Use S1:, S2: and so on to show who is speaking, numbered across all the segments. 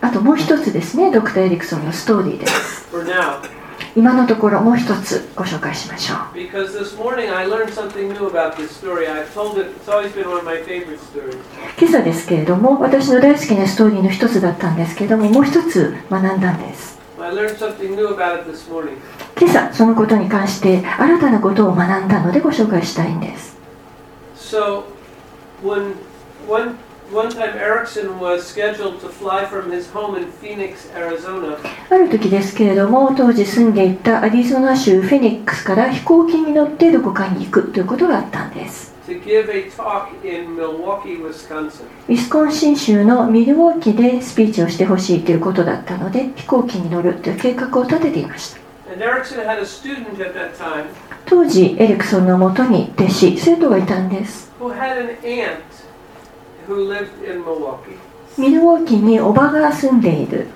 S1: あともう一つですね、ドクター・エリクソンのストーリーです。今のところもう一つご紹介しましょう。今朝ですけれども、私の大好きなストーリーの一つだったんですけれども、もう一つ学んだんです。今朝、そのことに関して新たなことを学んだのでご紹介したいんです。ある時ですけれども当時住んでいたアリゾナ州フェニックスから飛行機に乗ってどこかに行くということがあったんです。ウィスコンシン州のミルウォーキでスピーチをしてほしいということだったので飛行機に乗るという計画を立てていました。当時エリクソンのもとに弟子生徒がいたんです。ミルウォーキーにおばが住んでいる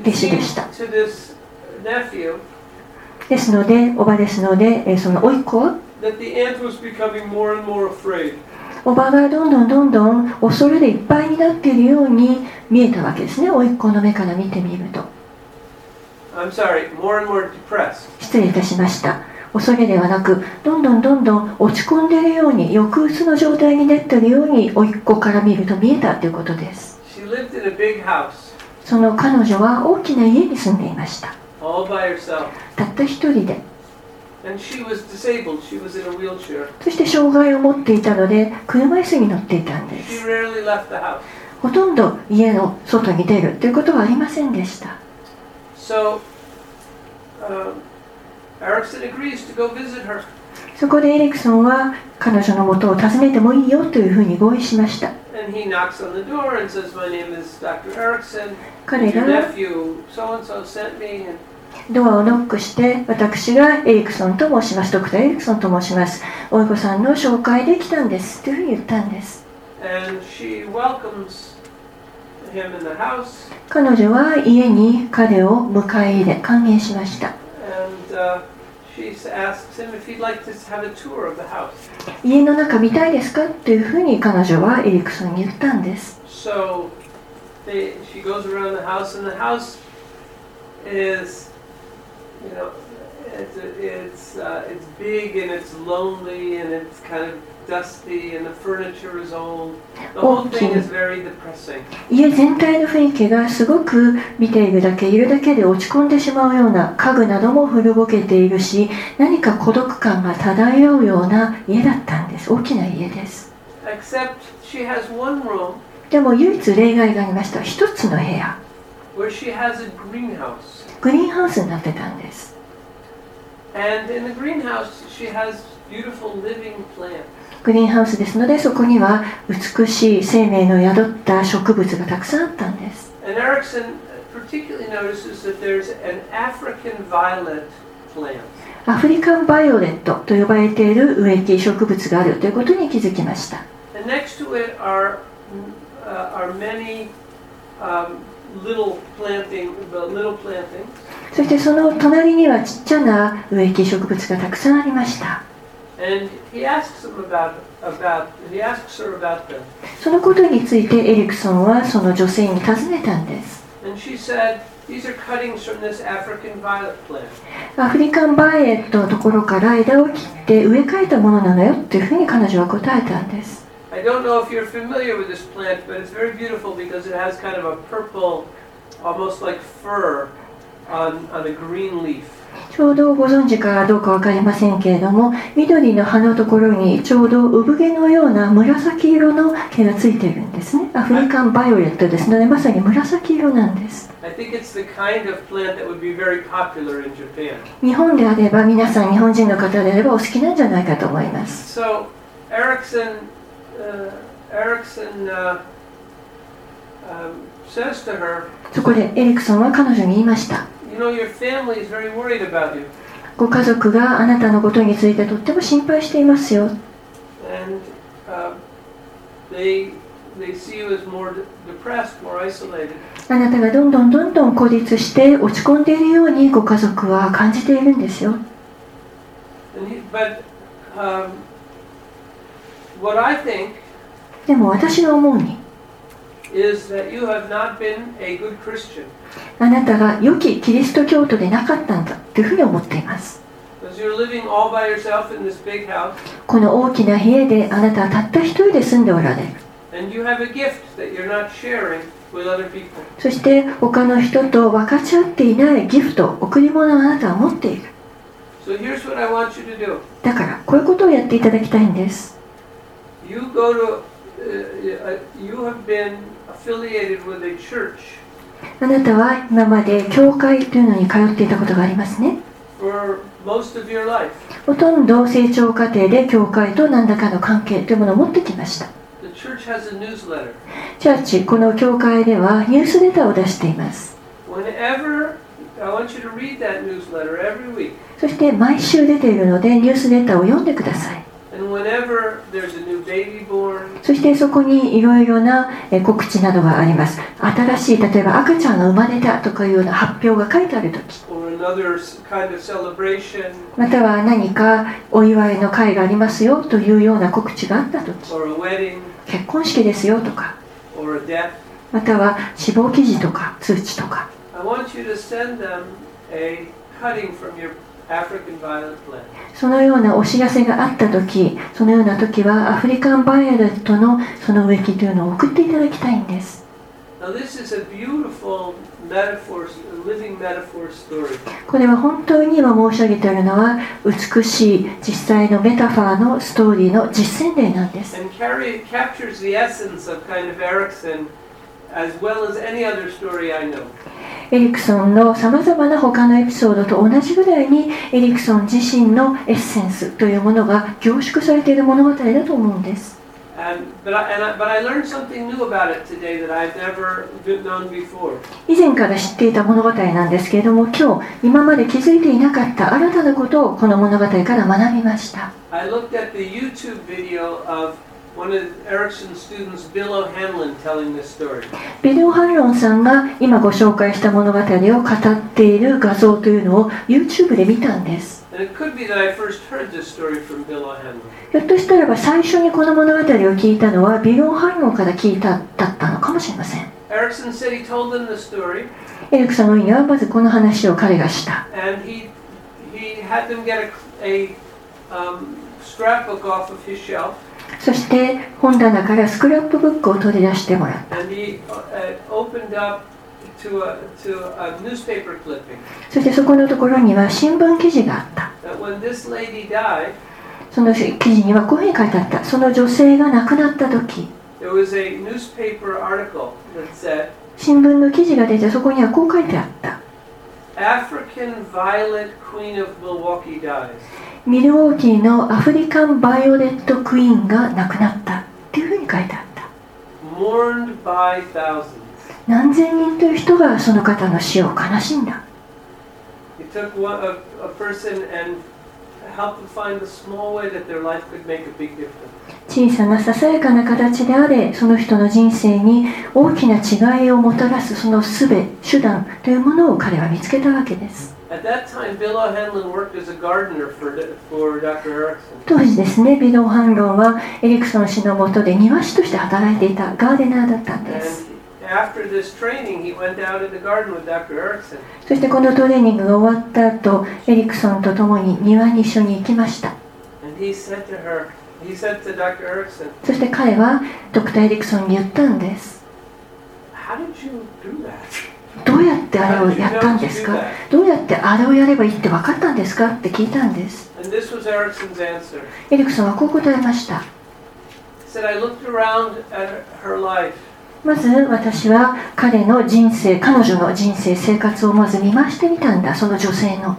S1: 弟子でした。ですので、おばですので、そのおいっ子おばがどんどんどんどん恐れでいっぱいになっているように見えたわけですね、おいっ子の目から見てみると。失礼いたしました。恐れではなくどんどんどんどん落ち込んでいるように抑うつの状態になっているように甥っ子から見ると見えたということです。その彼女は大きな家に住んでいました.たった一人で.そして障害を持っていたので車椅子に乗っていたんです.ほとんど家の外に出るということはありませんでした。
S2: So um,
S1: そこでエリクソンは彼女の元を訪ねてもいいよというふうに合意しました.彼がドアをノックして私がエリクソンと申します。ドクターエリクソンと申します。おい子さんの紹介で来たんです。というふうに言ったんです.彼女は家に彼を迎え入れ歓迎しました
S2: uh, she s- asks him if he'd like to have a tour of the house.
S1: 家の中見たいですかというふうに彼女はエリクソンに言ったんです
S2: So they, she goes around the house, and the house is, you know, it's it's uh, it's big and it's lonely and it's kind of
S1: 家全体の雰囲気がすごく見ているだけいるだけで落ち込んでしまうような家具なども古ぼけているし何か孤独感が漂うような家だったんです。大きな家です。でも唯一例外がありました。1つの部屋。グリーンハウスになってたんです。グリーンハウスですのでそこには美しい生命の宿った植物がたくさんあったんです。アフリカンバイオレットと呼ばれている植木植物があるということに気づきました。そしてその隣にはちっちゃな植木植物がたくさんありました。そのことについてエリクソンはその女性に尋ねたんです。アフリカンバイエットのところから枝を切って植え替えたものなのよっていうふうに彼女は答えたんです。
S2: On, on a green leaf.
S1: ちょうどご存知かどうか分かりませんけれども緑の葉のところにちょうど産毛のような紫色の毛がついているんですねアフリカンバイオレットですのでまさに紫色なんです.日本であれば皆さん日本人の方であればお好きなんじゃないかと思います
S2: So Erickson, uh, Erickson uh, um, says to her,
S1: そこでエリクソンは彼女に言いました。ご家族があなたのことについてとっても心配していますよ。あなたがどんどんどんどん孤立して落ち込んでいるようにご家族は感じているんですよ。でも私の思うに。あなたが良きキリスト教徒でなかったんだというふうに思っています。この大きな部屋であなたはたった一人で住んでおられそして他の人と分かち合っていないギフト贈り物をあなたは持っている。だからこういうことをやっていただきたいんです。
S2: You go to
S1: あなたは今まで教会というのに通っていたことがありますね。ほとんど成長過程で教会と何らかの関係というものを持ってきました。チャーチ、この教会ではニュースレタを出しています。そして毎週出ているのでニュースレタを読んでください。そしてそこにいろいろな告知などがあります。新しい、例えば赤ちゃんが生まれたとかいうような発表が書いてある
S2: とき、
S1: または何かお祝いの会がありますよというような告知があった
S2: とき、
S1: 結婚式ですよとか、または死亡記事とか通知とか。そのようなお知らせがあった時そのような時はアフリカンバイオレットのその植木というのを送っていただきたいんです.これは本当に今申し上げているのは美しい実際のメタファーのストーリーの実践例なんですエリクソンのさまざまな他のエピソードと同じぐらいにエリクソン自身のエッセンスというものが凝縮されている物語だと思うんです。以前から知っていた物語なんですけれども今日今まで気づいていなかった新たなことをこの物語から学びました。ビデオ・ハンロンさんが今ご紹介した物語を語っている画像というのを YouTube で見たんです。ひょっとしたらば最初にこの物語を聞いたのはビデオ・ハンロンから聞いただったのかもしれません。エリックさんの意味はまずこの話を彼がした。
S2: And he, he had them get a, a, um,
S1: そして本棚からスクラップブックを取り出してもらった。
S2: Uh, to a to a
S1: そしてそこのところには新聞記事があった。
S2: Died,
S1: その記事にはこういうふうに書いてあった。その女性が亡くなった時。
S2: said.
S1: 新聞の記事が出てそこにはこう書いてあったアフリカン・バイオレット・クイーンが亡くなったっていうふうに書いてあった。何千人という人がその方の死を悲しんだ。小さなささやかな形であれその人の人生に大きな違いをもたらすその術手段というものを彼は見つけたわけです.当時ですねビド・ハンロンはエリクソン氏のもとで庭師として働いていたガーデナーだったんですそしてこのトレーニングが終わった後エリクソンと共に庭に一緒に行きました。そして彼はドクターエリクソンに言ったんです。どうやってあれをやったんですか？どうやってあれをやればいいって分かったんですか？って聞いたんです。エリクソンはこう答えました。まず私は彼の人生彼女の人生生活をまず見回してみたんだその女性の。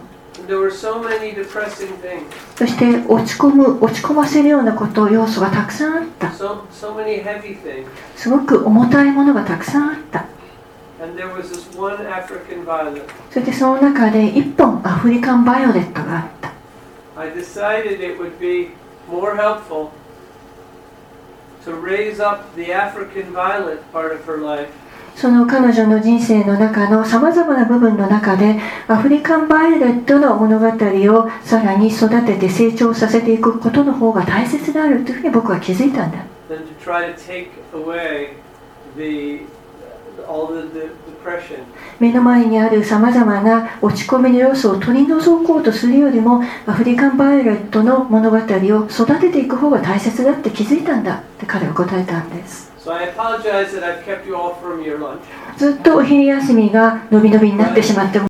S1: そして落ち込む落ち込ませるようなこと要素がたくさんあった。すごく重たいものがたくさんあった。そしてその中で1本アフリカンバイオレットがあった。その彼女の人生の中のさまざまな部分の中でアフリカンバイオレットの物語をさらに育てて成長させていくことの方が大切であるというふうに僕は気づいたんだ目の前にあるさまざまな落ち込みの要素を取り除こうとするよりもアフリカン・バイオレットの物語を育てていく方が大切だって気づいたんだって彼は答えたんです
S2: So.
S1: ずっとお昼休みが伸び伸びになってしまって